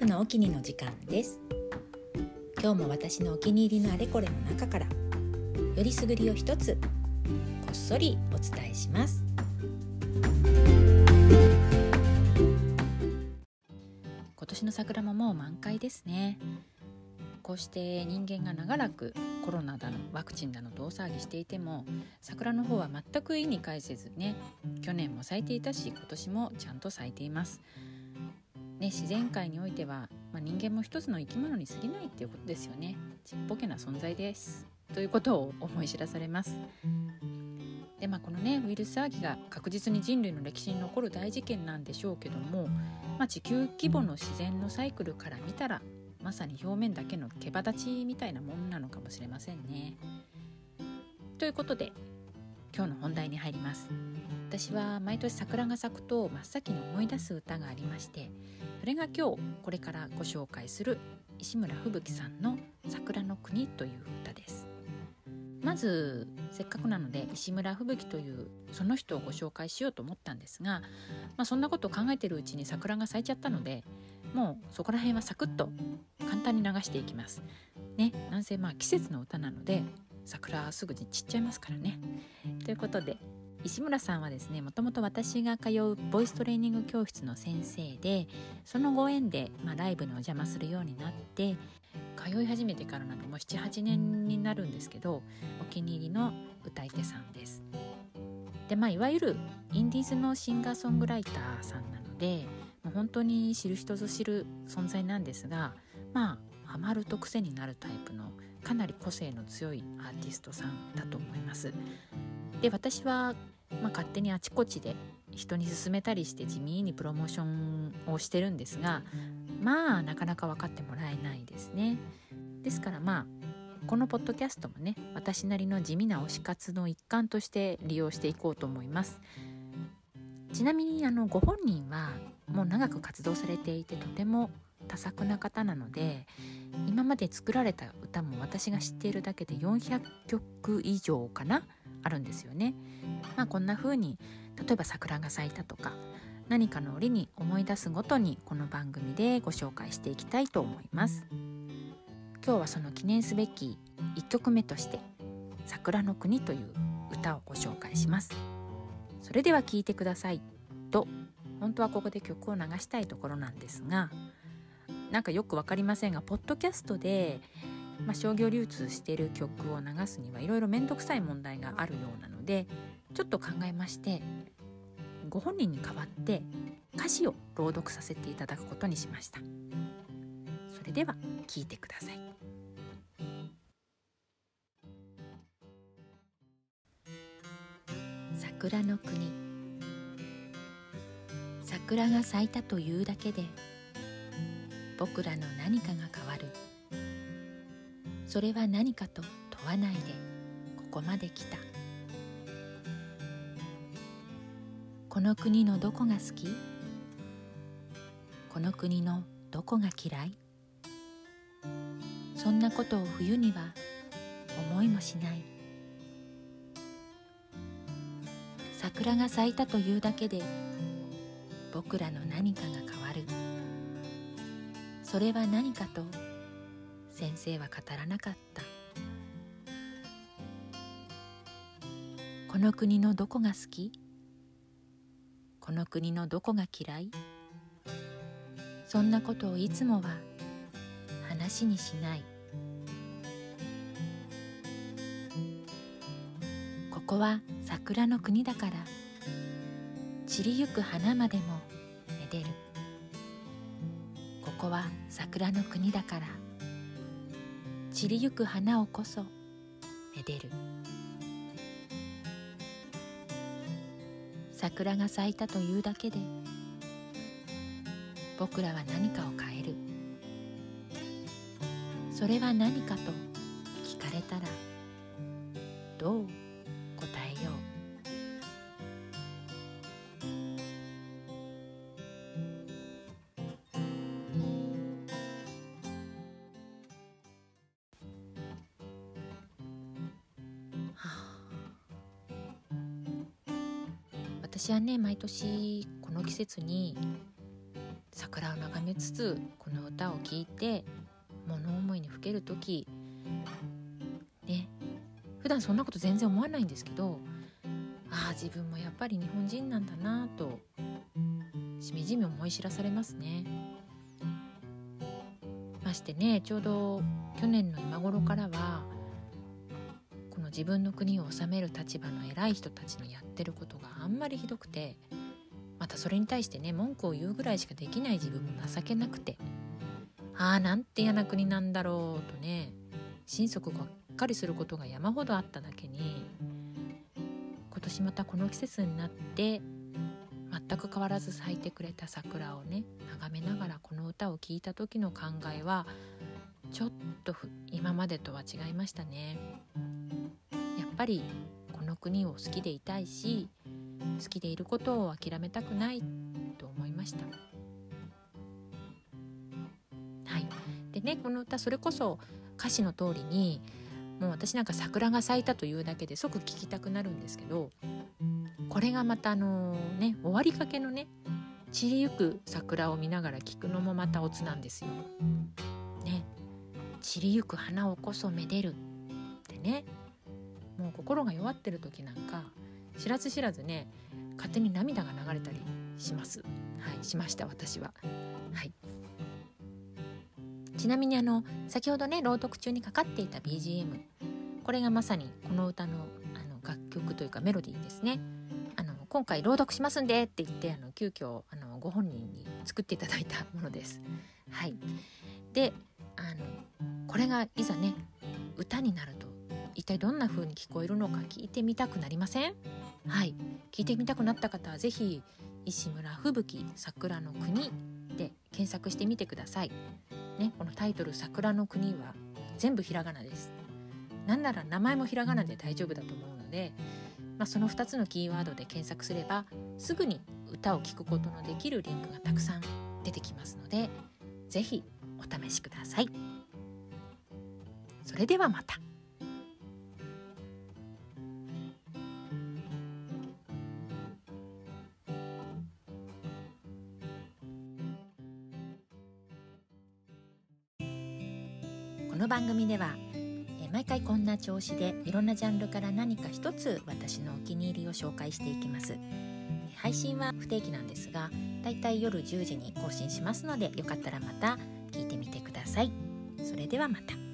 婦のお気にの時間です。今日も私のお気に入りのあれこれの中からよりすぐりを一つこっそりお伝えします。今年の桜ももう満開ですね。こうして人間が長らくコロナだのワクチンだのと大騒ぎしていても桜の方は全く意に介せずね去年も咲いていたし今年もちゃんと咲いています。ね、自然界においては、まあ、人間も一つの生き物に過ぎないっていうことですよね。ちっぽけな存在です。ということを思い知らされます。でまあこのねウイルス騒ぎが確実に人類の歴史に残る大事件なんでしょうけども、まあ、地球規模の自然のサイクルから見たらまさに表面だけの毛羽立ちみたいなもんなのかもしれませんね。ということで今日の本題に入ります。私は毎年桜が咲くと真っ先に思い出す歌がありましてそれが今日これからご紹介する石村吹雪さんの「桜の国」という歌ですまずせっかくなので石村吹雪というその人をご紹介しようと思ったんですが、まあ、そんなことを考えてるうちに桜が咲いちゃったのでもうそこら辺はサクッと簡単に流していきますねなんせまあ季節の歌なので桜すぐに散っちゃいますからねということで石村さんはですねもともと私が通うボイストレーニング教室の先生でそのご縁で、まあ、ライブにお邪魔するようになって通い始めてからなんかもう78年になるんですけどお気に入りの歌い手さんです。でまあいわゆるインディーズのシンガーソングライターさんなので、まあ、本当に知る人ぞ知る存在なんですがまあハマると癖になるタイプのかなり個性の強いアーティストさんだと思います。で私は、まあ、勝手にあちこちで人に勧めたりして地味にプロモーションをしてるんですがまあなかなか分かってもらえないですね。ですからまあこのポッドキャストもね私なりの地味な推し活の一環として利用していこうと思います。ちなみにあのご本人はもう長く活動されていてとても多作な方なので今まで作られた歌も私が知っているだけで400曲以上かなあるんですよね。まあ、こんな風に例えば桜が咲いたとか何かの折に思い出すごとにこの番組でご紹介していきたいと思います。今日はその記念すべき1曲目として「桜の国」という歌をご紹介します。それでは聴いてくださいと本当はここで曲を流したいところなんですがなんかよく分かりませんがポッドキャストでまあ、商業流通してる曲を流すにはいろいろ面倒くさい問題があるようなのでちょっと考えましてご本人に代わって歌詞を朗読させていただくことにしました。それでは聴いてください。桜の国。桜が咲いたというだけで僕らの何かが変わる。それは何かと問わないでここまで来た。この国のどこが好き？この国のどこが嫌い？そんなことを冬には思いもしない。桜が咲いたというだけで僕らの何かが変わる。それは何かと先生は語らなかった。この国のどこが好き？この国のどこが嫌い？そんなことをいつもは話にしない。ここは桜の国だから散りゆく花までもめでる。ここは桜の国だから。散りゆく花をこそめでる。桜が咲いたというだけで僕らは何かを変える。それは何かと聞かれたらどう？私はね毎年この季節に桜を眺めつつこの歌を聴いて物思いにふける時ね普段そんなこと全然思わないんですけどああ自分もやっぱり日本人なんだなとしみじみ思い知らされますね。ましてねちょうど去年の今頃からは自分の国を治める立場の偉い人たちのやってることがあんまりひどくてまたそれに対してね文句を言うぐらいしかできない自分も情けなくてああなんて嫌な国なんだろうとね心底がっかりすることが山ほどあっただけに今年またこの季節になって全く変わらず咲いてくれた桜をね眺めながらこの歌を聴いた時の考えはちょっと今までとは違いましたね。やっぱりこの国を好きでいたいし好きでいることを諦めたくないと思いました。はい、でねこの歌それこそ歌詞の通りにもう私なんか桜が咲いたというだけで即聴きたくなるんですけどこれがまたあのね終わりかけのね散りゆく桜を見ながら聴くのもまたオツなんですよ。ね散りゆく花をこそめでるってねもう心が弱ってる時なんか知らず知らずね勝手に涙が流れたりします。はいしました私は。はい。ちなみにあの先ほどね朗読中にかかっていた BGM これがまさにこの歌のあの楽曲というかメロディーですね。あの今回朗読しますんでって言ってあの急遽あのご本人に作っていただいたものです。はい。であのこれがいざね歌になると一体どんな風に聞こえるのか聞いてみたくなりません？はい。聞いてみたくなった方は是非石村吹雪桜の国で検索してみてください。ねこのタイトル桜の国は全部ひらがなです。なんなら名前もひらがなで大丈夫だと思うので、まあ、その2つのキーワードで検索すればすぐに歌を聴くことのできるリンクがたくさん出てきますので是非お試しください。それではまた。この番組では毎回こんな調子でいろんなジャンルから何か一つ私のお気に入りを紹介していきます。配信は不定期なんですがだいたい夜10時に更新しますのでよかったらまた聞いてみてください。それではまた。